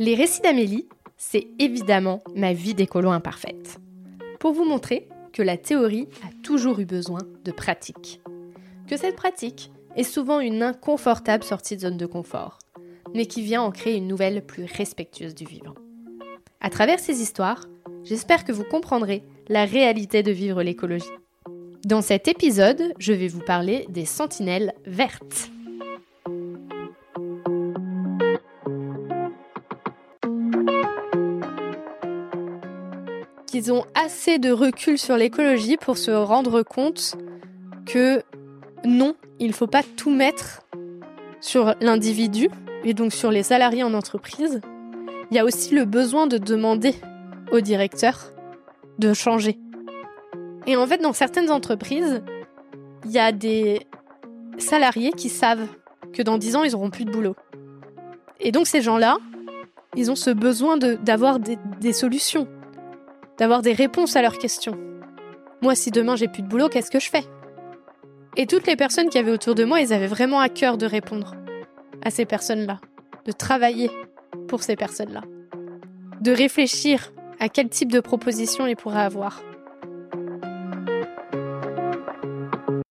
Les récits d'Amélie, c'est évidemment ma vie d'écolo imparfaite. Pour vous montrer que la théorie a toujours eu besoin de pratique. Que cette pratique est souvent une inconfortable sortie de zone de confort, mais qui vient en créer une nouvelle plus respectueuse du vivant. À travers ces histoires, j'espère que vous comprendrez la réalité de vivre l'écologie. Dans cet épisode, je vais vous parler des sentinelles vertes. Qu'ils ont assez de recul sur l'écologie pour se rendre compte que non, il ne faut pas tout mettre sur l'individu et donc sur les salariés en entreprise. Il y a aussi le besoin de demander au directeur de changer. Et en fait, dans certaines entreprises, il y a des salariés qui savent que dans 10 ans, ils n'auront plus de boulot. Et donc ces gens-là, ils ont ce besoin d'avoir des, des solutions, d'avoir des réponses à leurs questions. Moi, si demain j'ai plus de boulot, qu'est-ce que je fais? Et toutes les personnes qui avaient autour de moi, ils avaient vraiment à cœur de répondre à ces personnes-là, de travailler pour ces personnes-là, de réfléchir à quel type de proposition ils pourraient avoir.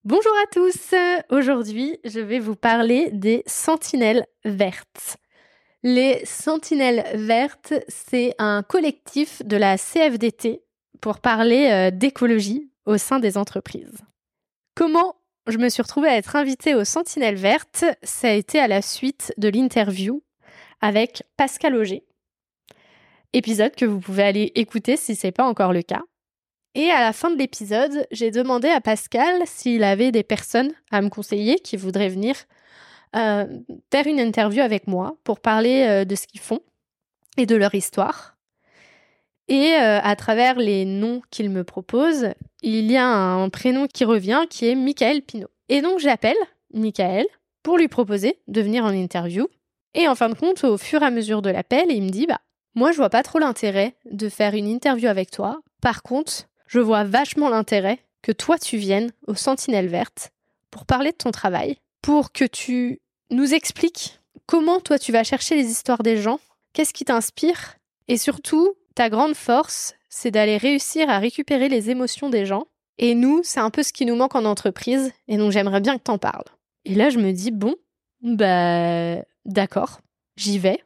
Bonjour à tous, aujourd'hui je vais vous parler des sentinelles vertes. Les sentinelles vertes, c'est un collectif de la CFDT pour parler euh, d'écologie au sein des entreprises. Comment je me suis retrouvée à être invitée aux sentinelles vertes Ça a été à la suite de l'interview avec Pascal Auger. Épisode que vous pouvez aller écouter si ce n'est pas encore le cas. Et à la fin de l'épisode, j'ai demandé à Pascal s'il avait des personnes à me conseiller qui voudraient venir euh, faire une interview avec moi pour parler euh, de ce qu'ils font et de leur histoire. Et euh, à travers les noms qu'il me propose, il y a un prénom qui revient qui est Michael Pinault. Et donc j'appelle Michael pour lui proposer de venir en interview. Et en fin de compte, au fur et à mesure de l'appel, il me dit bah moi je vois pas trop l'intérêt de faire une interview avec toi. Par contre, je vois vachement l'intérêt que toi tu viennes aux Sentinelles Vertes pour parler de ton travail, pour que tu nous expliques comment toi tu vas chercher les histoires des gens, qu'est-ce qui t'inspire, et surtout, ta grande force, c'est d'aller réussir à récupérer les émotions des gens. Et nous, c'est un peu ce qui nous manque en entreprise, et donc j'aimerais bien que t'en parles. Et là, je me dis, bon, bah, d'accord, j'y vais.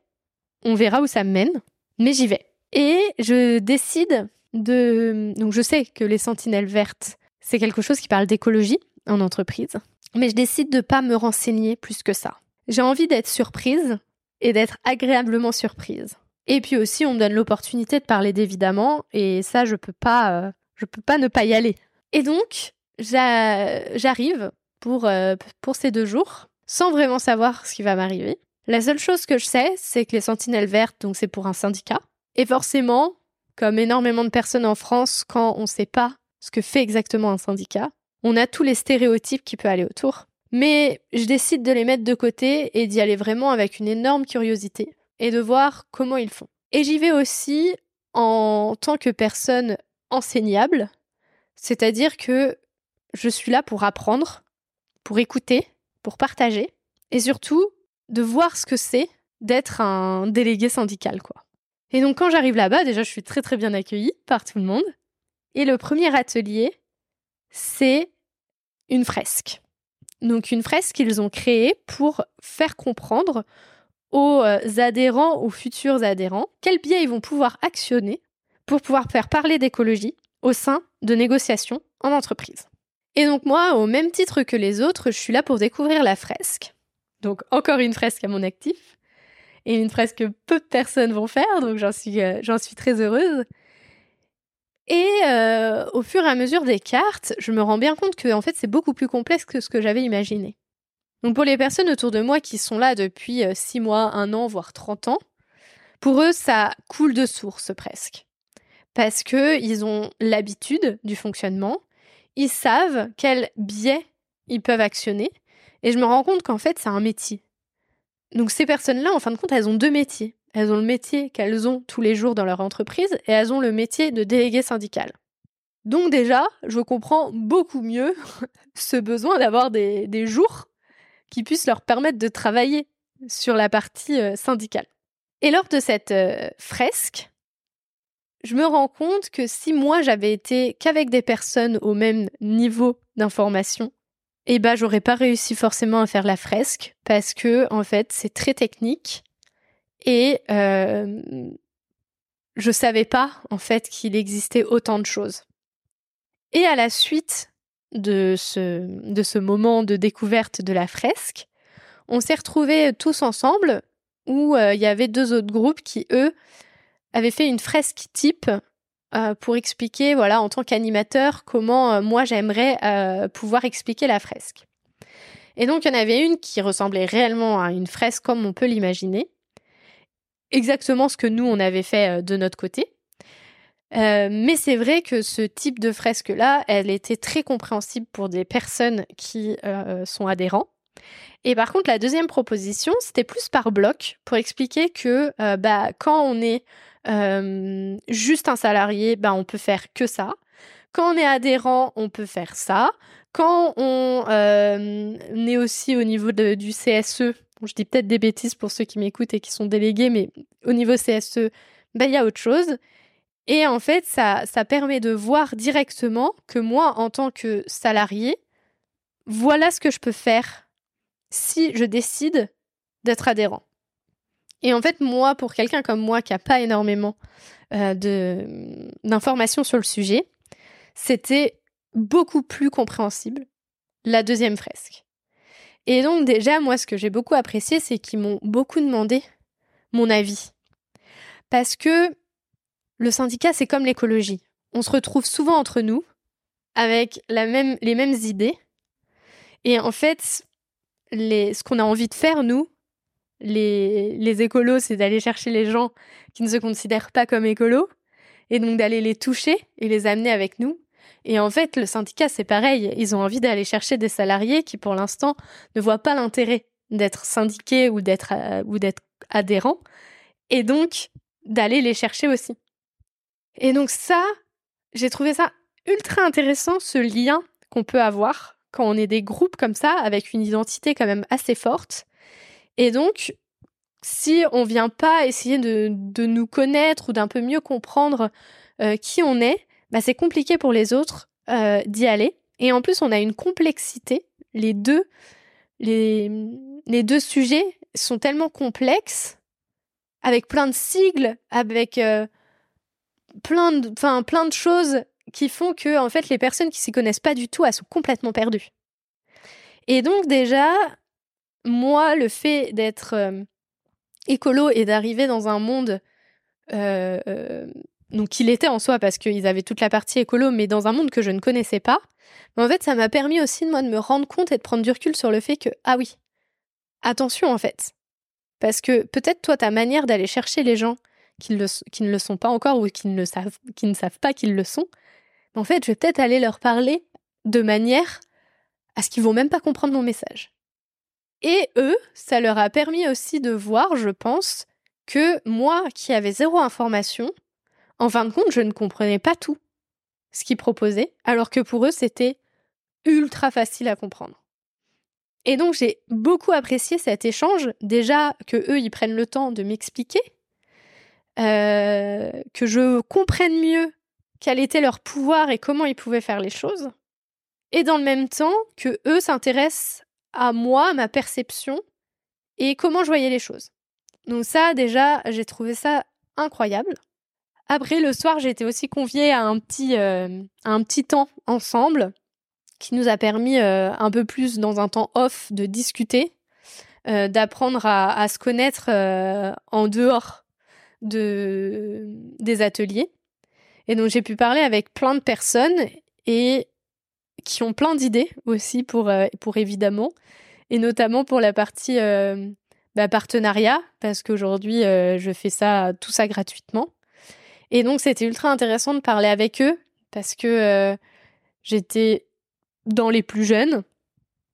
On verra où ça mène, mais j'y vais. Et je décide de... Donc je sais que les sentinelles vertes, c'est quelque chose qui parle d'écologie en entreprise, mais je décide de pas me renseigner plus que ça. J'ai envie d'être surprise et d'être agréablement surprise. Et puis aussi, on me donne l'opportunité de parler d'évidemment, et ça, je peux pas, euh, je peux pas ne pas y aller. Et donc, j'arrive pour, euh, pour ces deux jours, sans vraiment savoir ce qui va m'arriver. La seule chose que je sais, c'est que les Sentinelles Vertes, donc c'est pour un syndicat. Et forcément, comme énormément de personnes en France, quand on ne sait pas ce que fait exactement un syndicat, on a tous les stéréotypes qui peuvent aller autour. Mais je décide de les mettre de côté et d'y aller vraiment avec une énorme curiosité et de voir comment ils font. Et j'y vais aussi en tant que personne enseignable, c'est-à-dire que je suis là pour apprendre, pour écouter, pour partager et surtout de voir ce que c'est d'être un délégué syndical quoi. Et donc quand j'arrive là-bas, déjà je suis très très bien accueillie par tout le monde. Et le premier atelier, c'est une fresque. Donc une fresque qu'ils ont créée pour faire comprendre aux euh, adhérents, aux futurs adhérents, quels biais ils vont pouvoir actionner pour pouvoir faire parler d'écologie au sein de négociations en entreprise. Et donc moi, au même titre que les autres, je suis là pour découvrir la fresque. Donc encore une fresque à mon actif et une fresque que peu de personnes vont faire, donc j'en suis, euh, j'en suis très heureuse. Et euh, au fur et à mesure des cartes, je me rends bien compte que en fait c'est beaucoup plus complexe que ce que j'avais imaginé. Donc pour les personnes autour de moi qui sont là depuis 6 euh, mois, 1 an, voire 30 ans, pour eux ça coule de source presque. Parce que ils ont l'habitude du fonctionnement, ils savent quels biais ils peuvent actionner, et je me rends compte qu'en fait c'est un métier. Donc ces personnes-là, en fin de compte, elles ont deux métiers. Elles ont le métier qu'elles ont tous les jours dans leur entreprise et elles ont le métier de délégué syndical. Donc déjà, je comprends beaucoup mieux ce besoin d'avoir des, jours qui puissent leur permettre de travailler sur la partie euh, syndicale. Et lors de cette fresque, je me rends compte que si moi j'avais été qu'avec des personnes au même niveau d'information, eh ben j'aurais pas réussi forcément à faire la fresque parce que en fait c'est très technique et euh, je savais pas en fait qu'il existait autant de choses. Et à la suite de ce, de ce moment de découverte de la fresque, on s'est retrouvés tous ensemble où euh, il y avait deux autres groupes qui, eux, avaient fait une fresque type euh, pour expliquer, voilà, en tant qu'animateur, comment euh, moi j'aimerais pouvoir expliquer la fresque. Et donc, il y en avait une qui ressemblait réellement à une fresque comme on peut l'imaginer. Exactement ce que nous, on avait fait de notre côté. mais c'est vrai que ce type de fresque-là, elle était très compréhensible pour des personnes qui sont adhérents. Et par contre, la deuxième proposition, c'était plus par bloc pour expliquer que euh, bah, quand on est euh, juste un salarié, bah, on peut faire que ça. Quand on est adhérent, on peut faire ça. Quand on euh, est aussi au niveau du CSE, je dis peut-être des bêtises pour ceux qui m'écoutent et qui sont délégués, mais au niveau CSE, bah, il y a autre chose. Et en fait, ça, ça permet de voir directement que moi, en tant que salarié, voilà ce que je peux faire si je décide d'être adhérent. Et en fait, moi, pour quelqu'un comme moi qui n'a pas énormément euh, d'informations sur le sujet, c'était beaucoup plus compréhensible la deuxième fresque. Et donc déjà, moi, ce que j'ai beaucoup apprécié, c'est qu'ils m'ont beaucoup demandé mon avis. Parce que le syndicat, c'est comme l'écologie. On se retrouve souvent entre nous avec la même, les mêmes idées. Et en fait, ce qu'on a envie de faire, nous, les, les écolos, c'est d'aller chercher les gens qui ne se considèrent pas comme écolos, et donc d'aller les toucher et les amener avec nous. Et en fait, le syndicat, c'est pareil. Ils ont envie d'aller chercher des salariés qui, pour l'instant, ne voient pas l'intérêt d'être syndiqués ou d'être euh, ou d'être adhérents, et donc d'aller les chercher aussi. Et donc ça, j'ai trouvé ça ultra intéressant, ce lien qu'on peut avoir quand on est des groupes comme ça, avec une identité quand même assez forte. Et donc, si on vient pas essayer de, nous connaître ou d'un peu mieux comprendre euh, qui on est, bah c'est compliqué pour les autres euh, d'y aller. Et en plus, on a une complexité. Les deux, les, les deux sujets sont tellement complexes, avec plein de sigles, avec euh, plein, de, plein de choses qui font que en fait les personnes qui s'y connaissent pas du tout, elles sont complètement perdues. Et donc déjà, moi, le fait d'être euh, écolo et d'arriver dans un monde donc qu'il était en soi parce qu'ils avaient toute la partie écolo, mais dans un monde que je ne connaissais pas, en fait, ça m'a permis aussi moi de me rendre compte et de prendre du recul sur le fait que ah oui, attention en fait, parce que peut-être toi ta manière d'aller chercher les gens qui, ne le sont pas encore ou qui ne, savent, pas qu'ils le sont, en fait, je vais peut-être aller leur parler de manière à ce qu'ils vont même pas comprendre mon message. Et eux, ça leur a permis aussi de voir, je pense, que moi, qui avais zéro information, en fin de compte, je ne comprenais pas tout ce qu'ils proposaient, alors que pour eux, c'était ultra facile à comprendre. Et donc, j'ai beaucoup apprécié cet échange, déjà que eux, ils prennent le temps de m'expliquer, euh, que je comprenne mieux quel était leur pouvoir et comment ils pouvaient faire les choses. Et dans le même temps, que eux s'intéressent à moi, à ma perception et comment je voyais les choses. Donc ça, déjà, j'ai trouvé ça incroyable. Après, le soir, j'ai été aussi conviée à un petit, euh, un petit temps ensemble qui nous a permis euh, un peu plus dans un temps off de discuter, euh, d'apprendre à, se connaître en dehors de, des ateliers. Et donc j'ai pu parler avec plein de personnes et qui ont plein d'idées aussi pour, pour évidemment, et notamment pour la partie bah, partenariat, parce qu'aujourd'hui je fais ça tout ça gratuitement. Et donc c'était ultra intéressant de parler avec eux parce que j'étais dans les plus jeunes.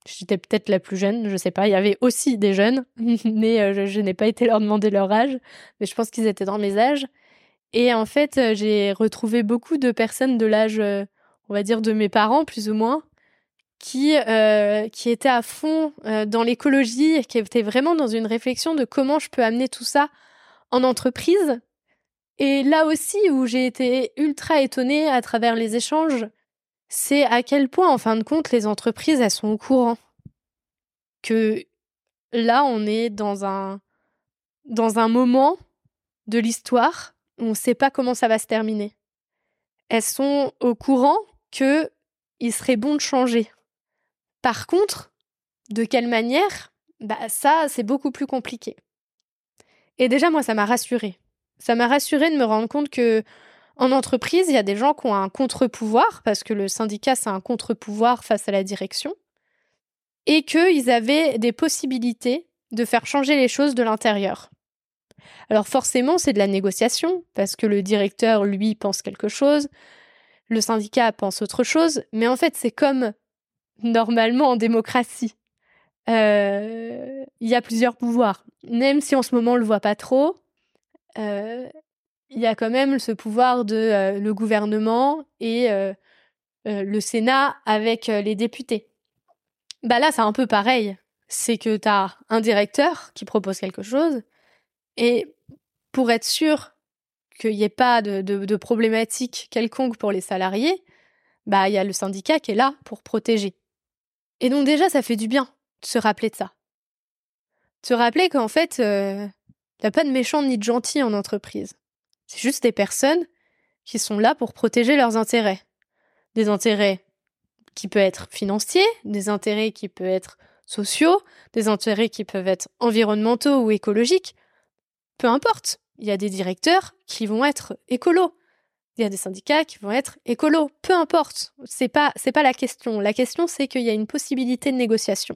J'étais peut-être la plus jeune, je sais pas. Il y avait aussi des jeunes, mais je, je n'ai pas été leur demander leur âge. Mais je pense qu'ils étaient dans mes âges. Et en fait, euh, j'ai retrouvé beaucoup de personnes de l'âge, euh, on va dire, de mes parents, plus ou moins, qui, euh, qui étaient à fond dans l'écologie qui étaient vraiment dans une réflexion de comment je peux amener tout ça en entreprise. Et là aussi où j'ai été ultra étonnée à travers les échanges, c'est à quel point, en fin de compte, les entreprises, elles sont au courant que là, on est dans un, dans un moment de l'histoire où on ne sait pas comment ça va se terminer. Elles sont au courant que il serait bon de changer. Par contre, de quelle manière? Bah ça, c'est beaucoup plus compliqué. Et déjà, moi, ça m'a rassurée. Ça m'a rassurée de me rendre compte que en entreprise, il y a des gens qui ont un contre-pouvoir, parce que le syndicat, c'est un contre-pouvoir face à la direction, et qu'ils avaient des possibilités de faire changer les choses de l'intérieur. Alors forcément, c'est de la négociation, parce que le directeur, lui, pense quelque chose, le syndicat pense autre chose, mais en fait, c'est comme normalement en démocratie. Euh, il y a plusieurs pouvoirs. Même si en ce moment on le voit pas trop, il y a quand même ce pouvoir de le gouvernement et le Sénat avec les députés. Bah là, c'est un peu pareil. C'est que tu as un directeur qui propose quelque chose et pour être sûr qu'il n'y ait pas de, problématique quelconque pour les salariés, bah il y a le syndicat qui est là pour protéger. Et donc déjà, ça fait du bien de se rappeler de ça. De se rappeler qu'en fait, il pas de méchants ni de gentils en entreprise. C'est juste des personnes qui sont là pour protéger leurs intérêts. Des intérêts qui peuvent être financiers, des intérêts qui peuvent être sociaux, des intérêts qui peuvent être environnementaux ou écologiques. Peu importe. Il y a des directeurs qui vont être écolos. Il y a des syndicats qui vont être écolos. Peu importe. C'est pas, c'est pas la question. La question, c'est qu'il y a une possibilité de négociation.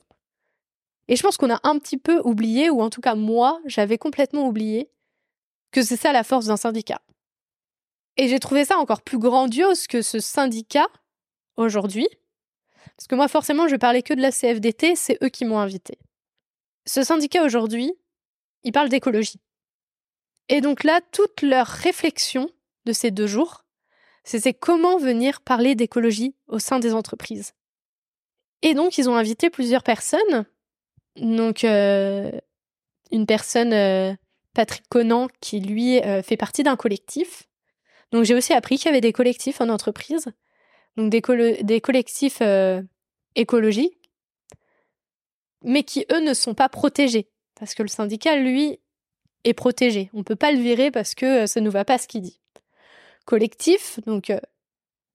Et je pense qu'on a un petit peu oublié, ou en tout cas moi, j'avais complètement oublié, que c'est ça la force d'un syndicat. Et j'ai trouvé ça encore plus grandiose que ce syndicat, aujourd'hui, parce que moi forcément je parlais que de la CFDT, c'est eux qui m'ont invité. Ce syndicat aujourd'hui, il parle d'écologie. Et donc là, toute leur réflexion de ces deux jours, c'est comment venir parler d'écologie au sein des entreprises. Et donc, ils ont invité plusieurs personnes. Donc, euh, une personne, euh, Patrick Conan, qui lui euh, fait partie d'un collectif. Donc, j'ai aussi appris qu'il y avait des collectifs en entreprise. Donc, des, des collectifs écologiques, mais qui, eux, ne sont pas protégés. Parce que le syndicat, lui, est protégé. On ne peut pas le virer parce que ça ne nous va pas ce qu'il dit. Collectif, donc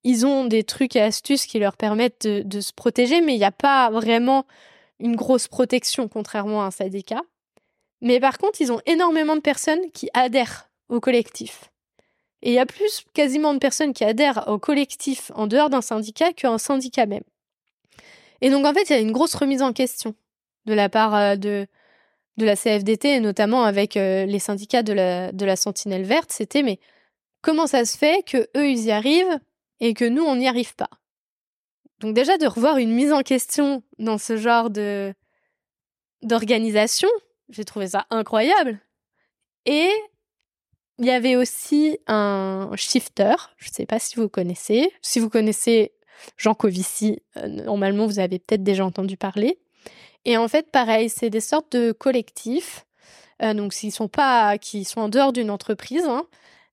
ils ont des trucs et astuces qui leur permettent de, se protéger, mais il n'y a pas vraiment une grosse protection, contrairement à un syndicat. Mais par contre, ils ont énormément de personnes qui adhèrent au collectif. Et il y a plus quasiment de personnes qui adhèrent au collectif en dehors d'un syndicat qu'un syndicat même. Et donc en fait, il y a une grosse remise en question de la part euh, de, la CFDT, et notamment avec euh, les syndicats de la, de la Sentinelle Verte, c'était mais comment ça se fait que eux ils y arrivent et que nous on n'y arrive pas? Donc déjà de revoir une mise en question dans ce genre de d'organisation, j'ai trouvé ça incroyable. Et il y avait aussi un shifter, je ne sais pas si vous connaissez. Si vous connaissez Jean Covici, euh, normalement vous avez peut-être déjà entendu parler. Et en fait, pareil, c'est des sortes de collectifs, euh, donc s'ils sont pas, qui sont en dehors d'une entreprise, hein,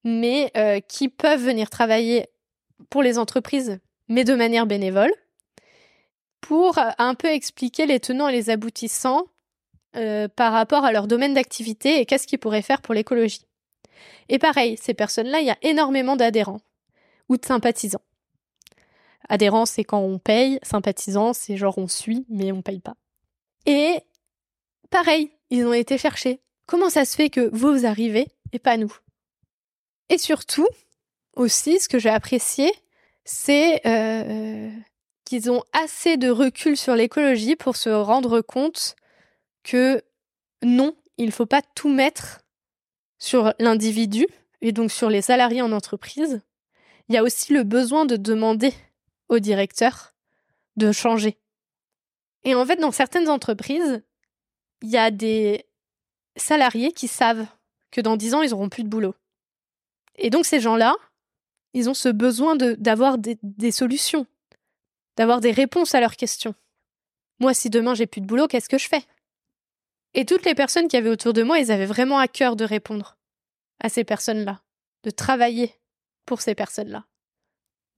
mais euh, qui peuvent venir travailler pour les entreprises, mais de manière bénévole, pour euh, un peu expliquer les tenants et les aboutissants par rapport à leur domaine d'activité et qu'est-ce qu'ils pourraient faire pour l'écologie. Et pareil, ces personnes-là, il y a énormément d'adhérents ou de sympathisants. Adhérents, c'est quand on paye, sympathisants, c'est genre on suit, mais on paye pas. Et pareil, ils ont été cherchés. Comment ça se fait que vous arrivez et pas nous? Et surtout, aussi, ce que j'ai apprécié, c'est euh, qu'ils ont assez de recul sur l'écologie pour se rendre compte que non, il ne faut pas tout mettre sur l'individu et donc sur les salariés en entreprise. Il y a aussi le besoin de demander au directeur de changer. Et en fait, dans certaines entreprises, il y a des salariés qui savent que dans 10 ans, ils n'auront plus de boulot. Et donc, ces gens-là, ils ont ce besoin d'avoir des, solutions, d'avoir des réponses à leurs questions. Moi, si demain j'ai plus de boulot, qu'est-ce que je fais? Et toutes les personnes qui avaient autour de moi, ils avaient vraiment à cœur de répondre. à ces personnes-là, de travailler pour ces personnes-là,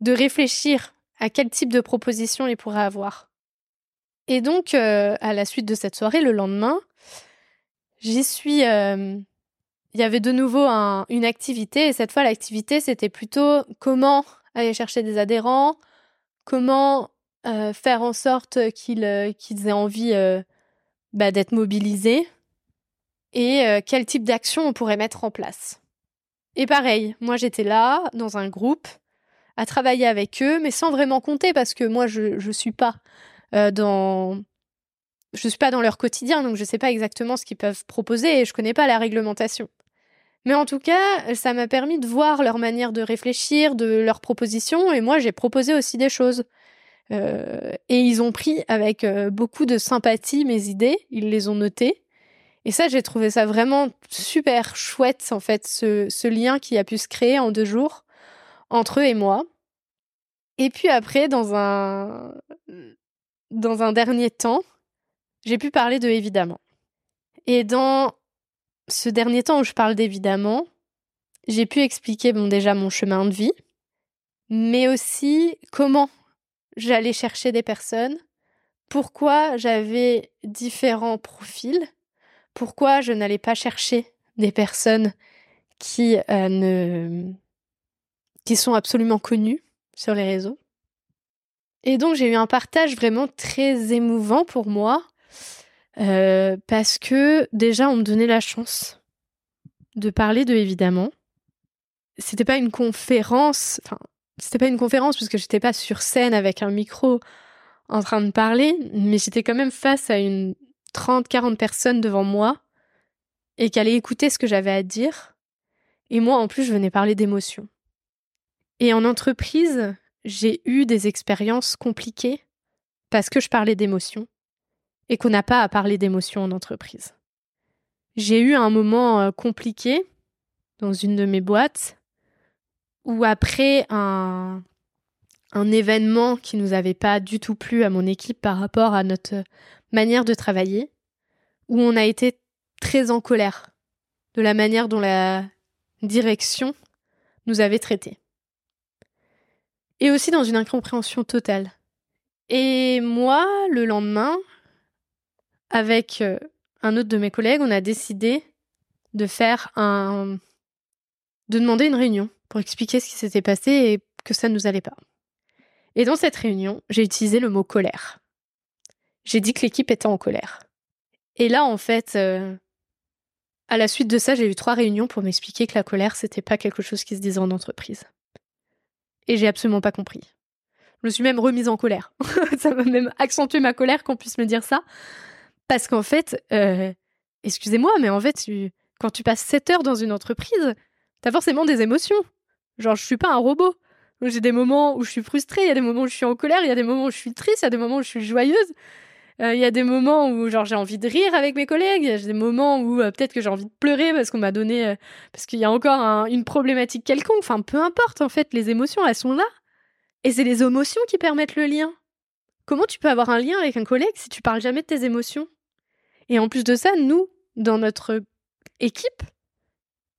de réfléchir à quel type de proposition ils pourraient avoir. Et donc, euh, à la suite de cette soirée, le lendemain, j'y suis. Euh, il y avait de nouveau une activité, et cette fois, l'activité, c'était plutôt comment aller chercher des adhérents, comment euh, faire en sorte qu'ils aient envie bah, d'être mobilisés, et quel type d'action on pourrait mettre en place. Et pareil, moi j'étais là, dans un groupe, à travailler avec eux, mais sans vraiment compter, parce que moi je ne suis pas euh, dans je suis pas dans leur quotidien, donc je sais pas exactement ce qu'ils peuvent proposer et je connais pas la réglementation. Mais en tout cas, ça m'a permis de voir leur manière de réfléchir, de leurs propositions, et moi j'ai proposé aussi des choses. Euh, et ils ont pris avec euh, beaucoup de sympathie mes idées, ils les ont notées. Et ça, j'ai trouvé ça vraiment super chouette, en fait, ce, ce lien qui a pu se créer en deux jours entre eux et moi. Et puis après, dans un, dans un dernier temps, j'ai pu parler de évidemment. Et dans ce dernier temps où je parle d'évidemment, j'ai pu expliquer bon déjà mon chemin de vie, mais aussi comment j'allais chercher des personnes, pourquoi j'avais différents profils, pourquoi je n'allais pas chercher des personnes qui euh, ne qui sont absolument connues sur les réseaux, et donc j'ai eu un partage vraiment très émouvant pour moi, euh, parce que déjà on me donnait la chance de parler de évidemment. C'était pas une conférence, enfin c'était pas une conférence puisque j'étais pas sur scène avec un micro en train de parler, mais j'étais quand même face à une 30-40 personnes devant moi et qui allaient écouter ce que j'avais à dire. Et moi en plus je venais parler d'émotions. Et en entreprise, j'ai eu des expériences compliquées parce que je parlais d'émotions et qu'on n'a pas à parler d'émotions en entreprise. J'ai eu un moment euh, compliqué dans une de mes boîtes où après un, un événement qui nous avait pas du tout plu à mon équipe par rapport à notre manière de travailler, où on a été très en colère de la manière dont la direction nous avait traités et aussi dans une incompréhension totale. Et moi, le lendemain, avec euh, un autre de mes collègues, on a décidé de faire un. de demander une réunion pour expliquer ce qui s'était passé et que ça ne nous allait pas. Et dans cette réunion, j'ai utilisé le mot colère. J'ai dit que l'équipe était en colère. Et là, en fait, euh, à la suite de ça, j'ai eu trois réunions pour m'expliquer que la colère, c'était pas quelque chose qui se disait en entreprise. Et j'ai absolument pas compris. Je me suis même remise en colère. ça m'a même accentué ma colère qu'on puisse me dire ça. Parce qu'en fait, euh, excusez-moi, mais en fait, quand tu passes 7 heures dans une entreprise, t'as forcément des émotions. Genre, je suis pas un robot. J'ai des moments où je suis frustrée, il y a des moments où je suis en colère, il y a des moments où je suis triste, il y a des moments où je suis joyeuse. Euh, il y a des moments où genre j'ai envie de rire avec mes collègues, il y a des moments où euh, peut-être que j'ai envie de pleurer parce qu'on m'a donné parce qu'il y a encore une problématique quelconque. Enfin, peu importe en fait, les émotions elles sont là et c'est les émotions qui permettent le lien. Comment tu peux avoir un lien avec un collègue si tu parles jamais de tes émotions? Et en plus de ça, nous, dans notre équipe,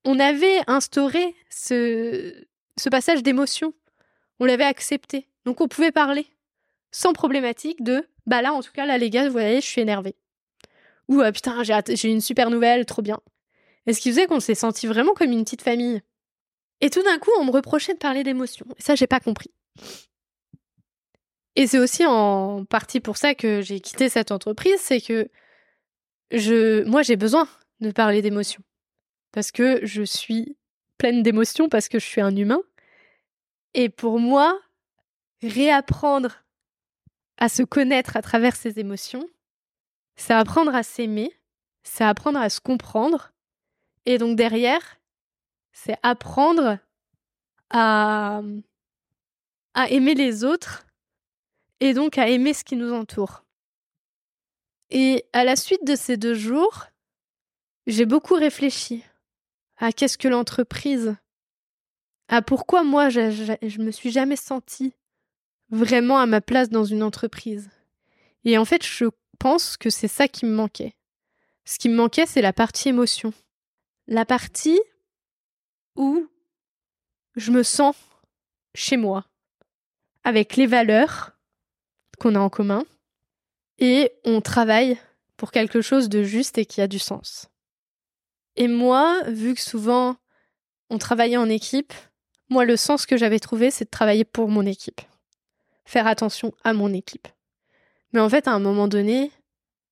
on avait instauré ce, passage d'émotion. On l'avait accepté. Donc on pouvait parler sans problématique de bah là, en tout cas, là, les gars, vous voyez, je suis énervée. Ou euh, putain, j'ai une super nouvelle, trop bien. Et ce qui faisait qu'on s'est senti vraiment comme une petite famille. Et tout d'un coup, on me reprochait de parler d'émotions. Et ça, j'ai pas compris. Et c'est aussi en partie pour ça que j'ai quitté cette entreprise, c'est que je, moi, j'ai besoin de parler d'émotions. Parce que je suis pleine d'émotions, parce que je suis un humain. Et pour moi, réapprendre à se connaître à travers ses émotions, c'est apprendre à s'aimer, c'est apprendre à se comprendre, et donc derrière, c'est apprendre à, à aimer les autres, et donc à aimer ce qui nous entoure. Et à la suite de ces deux jours, j'ai beaucoup réfléchi à qu'est-ce que l'entreprise, à pourquoi moi je, je, je me suis jamais sentie vraiment à ma place dans une entreprise. Et en fait, je pense que c'est ça qui me manquait. Ce qui me manquait, c'est la partie émotion. La partie où je me sens chez moi, avec les valeurs qu'on a en commun, et on travaille pour quelque chose de juste et qui a du sens. Et moi, vu que souvent on travaillait en équipe, moi le sens que j'avais trouvé, c'est de travailler pour mon équipe. Faire attention à mon équipe. Mais en fait, à un moment donné,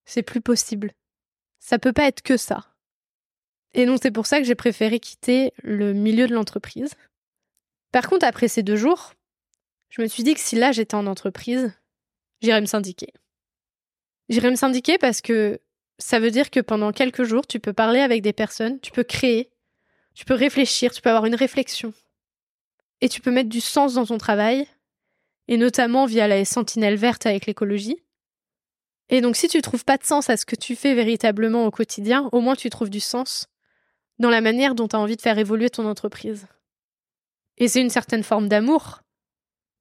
c'est plus possible. Ça peut pas être que ça. Et donc c'est pour ça que j'ai préféré quitter le milieu de l'entreprise. Par contre, après ces deux jours, je me suis dit que si là j'étais en entreprise, j'irais me syndiquer. J'irais me syndiquer parce que ça veut dire que pendant quelques jours, tu peux parler avec des personnes, tu peux créer, tu peux réfléchir, tu peux avoir une réflexion. Et tu peux mettre du sens dans ton travail, et notamment via la sentinelle verte avec l'écologie. Et donc si tu trouves pas de sens à ce que tu fais véritablement au quotidien, au moins tu trouves du sens dans la manière dont tu as envie de faire évoluer ton entreprise. Et c'est une certaine forme d'amour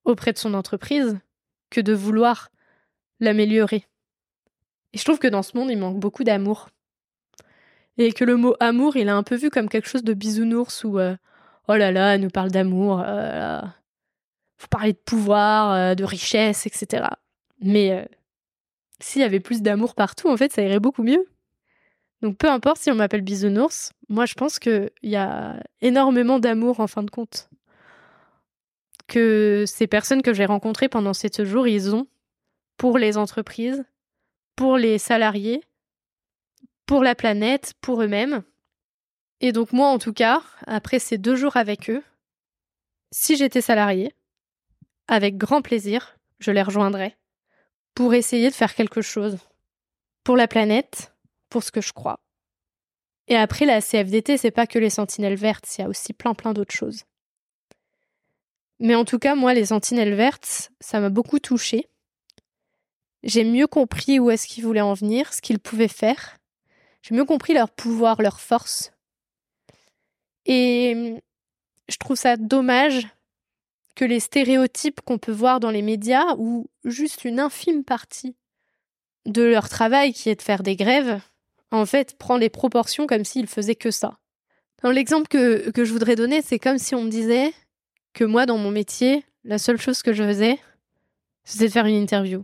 auprès de son entreprise que de vouloir l'améliorer. Et je trouve que dans ce monde, il manque beaucoup d'amour. Et que le mot amour, il est un peu vu comme quelque chose de bisounours ou euh, oh là là, elle nous parle d'amour, euh, faut parler de pouvoir, euh, de richesse, etc. Mais euh, s'il y avait plus d'amour partout, en fait, ça irait beaucoup mieux. Donc peu importe si on m'appelle bisounours, moi je pense qu'il y a énormément d'amour en fin de compte. Que ces personnes que j'ai rencontrées pendant ces jours, ils ont pour les entreprises, pour les salariés, pour la planète, pour eux-mêmes. Et donc moi en tout cas, après ces deux jours avec eux, si j'étais salarié, avec grand plaisir, je les rejoindrais pour essayer de faire quelque chose pour la planète, pour ce que je crois. Et après, la CFDT, c'est pas que les sentinelles vertes, il y a aussi plein plein d'autres choses. Mais en tout cas, moi, les sentinelles vertes, ça m'a beaucoup touchée. J'ai mieux compris où est-ce qu'ils voulaient en venir, ce qu'ils pouvaient faire. J'ai mieux compris leur pouvoir, leur force. Et je trouve ça dommage que les stéréotypes qu'on peut voir dans les médias, ou juste une infime partie de leur travail qui est de faire des grèves, en fait, prend les proportions comme s'ils faisaient que ça. L'exemple que je voudrais donner, c'est comme si on me disait que moi, dans mon métier, la seule chose que je faisais, c'était de faire une interview.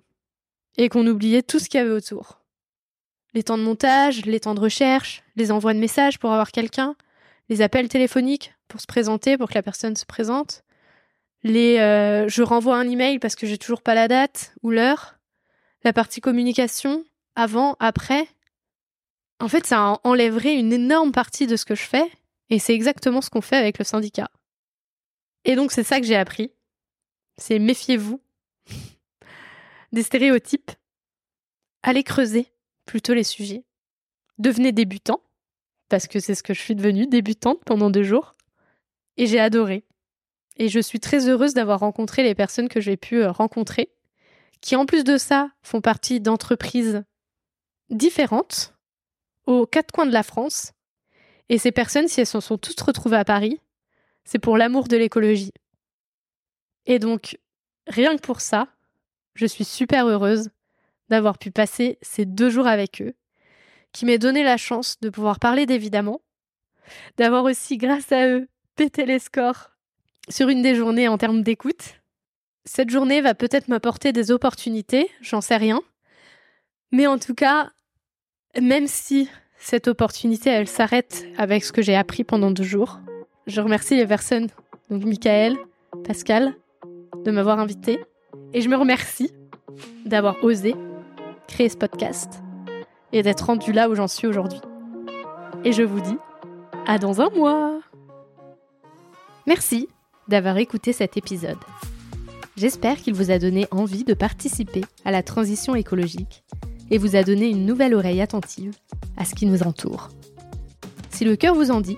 Et qu'on oubliait tout ce qu'il y avait autour. Les temps de montage, les temps de recherche, les envois de messages pour avoir quelqu'un, les appels téléphoniques pour se présenter, pour que la personne se présente, les euh, je renvoie un email parce que j'ai toujours pas la date ou l'heure, la partie communication, avant, après. En fait, ça enlèverait une énorme partie de ce que je fais, et c'est exactement ce qu'on fait avec le syndicat. Et donc c'est ça que j'ai appris. C'est méfiez-vous des stéréotypes. Allez creuser plutôt les sujets. Devenez débutant, parce que c'est ce que je suis devenue, débutante pendant deux jours. Et j'ai adoré. Et je suis très heureuse d'avoir rencontré les personnes que j'ai pu euh, rencontrer, qui en plus de ça font partie d'entreprises différentes aux quatre coins de la France. Et ces personnes, si elles se sont toutes retrouvées à Paris, c'est pour l'amour de l'écologie. Et donc, rien que pour ça, je suis super heureuse d'avoir pu passer ces deux jours avec eux, qui m'aient donné la chance de pouvoir parler d'évidemment, d'avoir aussi, grâce à eux, pété les scores sur une des journées en termes d'écoute. Cette journée va peut-être m'apporter des opportunités, j'en sais rien. Mais en tout cas, même si cette opportunité, elle s'arrête avec ce que j'ai appris pendant deux jours, je remercie les personnes, donc Michael, Pascal, de m'avoir invité. Et je me remercie d'avoir osé créer ce podcast et d'être rendu là où j'en suis aujourd'hui. Et je vous dis à dans un mois. Merci d'avoir écouté cet épisode. J'espère qu'il vous a donné envie de participer à la transition écologique et vous a donné une nouvelle oreille attentive à ce qui nous entoure. Si le cœur vous en dit,